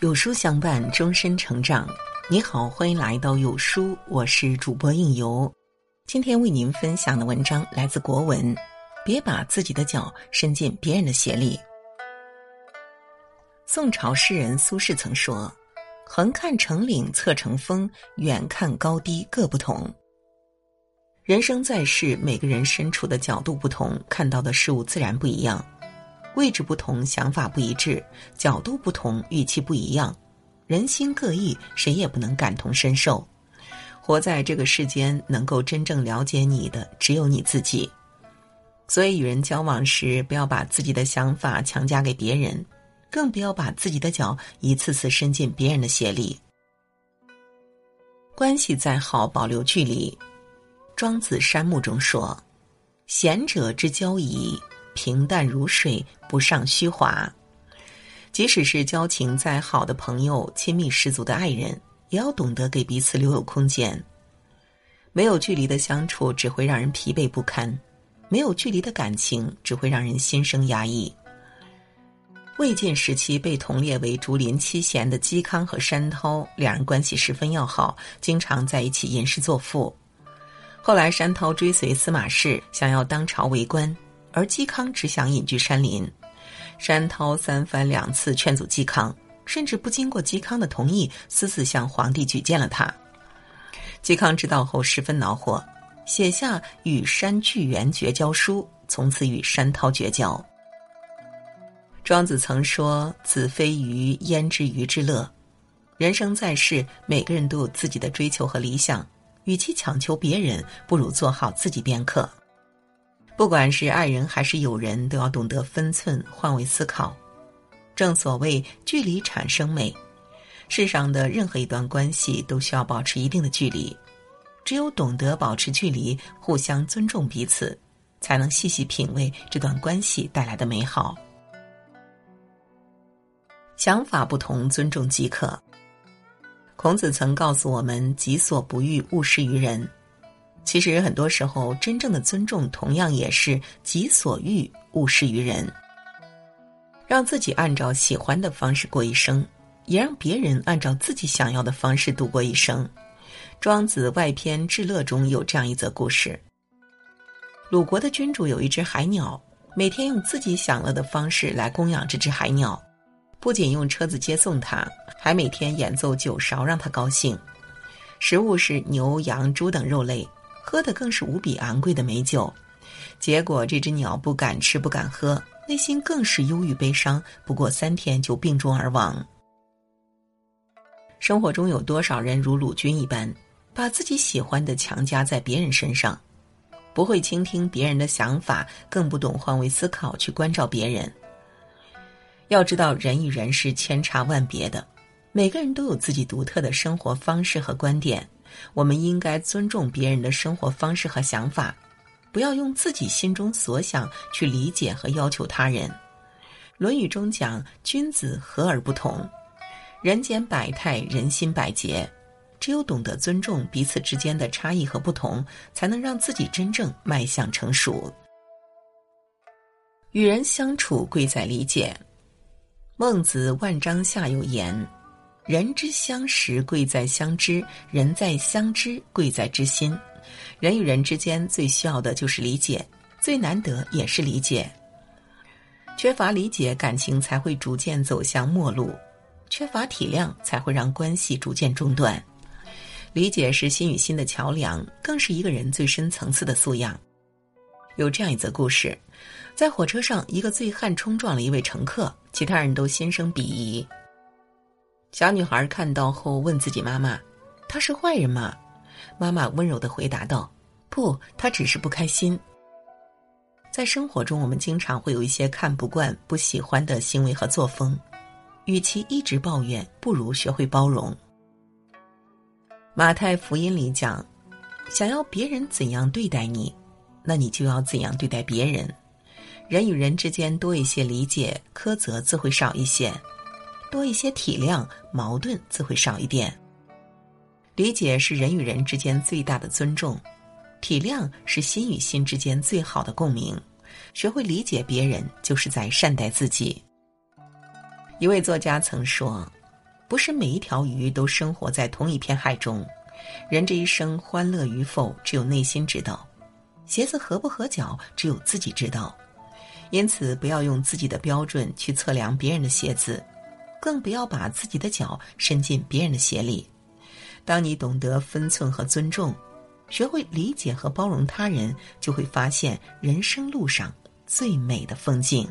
有书相伴，终身成长。你好，欢迎来到有书，我是主播应由。今天为您分享的文章来自国文，别把自己的脚伸进别人的鞋里。宋朝诗人苏轼曾说：“横看成岭侧成峰，远看高低各不同。”人生在世，每个人身处的角度不同，看到的事物自然不一样。位置不同，想法不一致，角度不同，语气不一样，人心各异，谁也不能感同身受。活在这个世间，能够真正了解你的，只有你自己。所以，与人交往时，不要把自己的想法强加给别人，更不要把自己的脚一次次伸进别人的鞋里。关系再好，保留距离。庄子《山木》中说：“贤者之交矣。”平淡如水，不上虚华。即使是交情再好的朋友，亲密十足的爱人，也要懂得给彼此留有空间。没有距离的相处，只会让人疲惫不堪；没有距离的感情，只会让人心生压抑。魏晋时期被同列为竹林七贤的嵇康和山涛，两人关系十分要好，经常在一起吟诗作赋。后来，山涛追随司马氏，想要当朝为官。而嵇康只想隐居山林，山涛三番两次劝阻嵇康，甚至不经过嵇康的同意，私自向皇帝举荐了他。嵇康知道后十分恼火，写下与山巨源绝交书，从此与山涛绝交。庄子曾说：“子非鱼，焉知鱼之乐？”人生在世，每个人都有自己的追求和理想，与其强求别人，不如做好自己便可。不管是爱人还是友人，都要懂得分寸、换位思考。正所谓“距离产生美”，世上的任何一段关系都需要保持一定的距离。只有懂得保持距离，互相尊重彼此，才能细细品味这段关系带来的美好。想法不同，尊重即可。孔子曾告诉我们：“己所不欲，勿施于人。”其实很多时候，真正的尊重同样也是己所欲勿施于人，让自己按照喜欢的方式过一生，也让别人按照自己想要的方式度过一生。庄子外篇《至乐》中有这样一则故事：鲁国的君主有一只海鸟，每天用自己享乐的方式来供养这只海鸟，不仅用车子接送它，还每天演奏酒勺让它高兴。食物是牛羊猪等肉类。喝的更是无比昂贵的美酒，结果这只鸟不敢吃不敢喝，内心更是忧郁悲伤。不过三天就病重而亡。生活中有多少人如鲁军一般，把自己喜欢的强加在别人身上，不会倾听别人的想法，更不懂换位思考去关照别人。要知道，人与人是千差万别的，每个人都有自己独特的生活方式和观点。我们应该尊重别人的生活方式和想法，不要用自己心中所想去理解和要求他人。《论语》中讲：“君子和而不同。”人间百态，人心百结，只有懂得尊重彼此之间的差异和不同，才能让自己真正迈向成熟。与人相处，贵在理解。孟子《万章下》有言。人之相识，贵在相知；人在相知，贵在知心。人与人之间最需要的就是理解，最难得也是理解。缺乏理解，感情才会逐渐走向陌路；缺乏体谅，才会让关系逐渐中断。理解是心与心的桥梁，更是一个人最深层次的素养。有这样一则故事：在火车上，一个醉汉冲撞了一位乘客，其他人都心生鄙夷。小女孩看到后问自己妈妈：“他是坏人吗？”妈妈温柔的回答道：“不，他只是不开心。”在生活中，我们经常会有一些看不惯、不喜欢的行为和作风，与其一直抱怨，不如学会包容。马太福音里讲：“想要别人怎样对待你，那你就要怎样对待别人。人与人之间多一些理解，苛责自会少一些。”多一些体谅，矛盾自会少一点。理解是人与人之间最大的尊重，体谅是心与心之间最好的共鸣。学会理解别人，就是在善待自己。一位作家曾说：“不是每一条鱼都生活在同一片海中。人这一生欢乐与否，只有内心知道；鞋子合不合脚，只有自己知道。因此，不要用自己的标准去测量别人的鞋子，更不要把自己的脚伸进别人的鞋里。当你懂得分寸和尊重，学会理解和包容他人，就会发现人生路上最美的风景。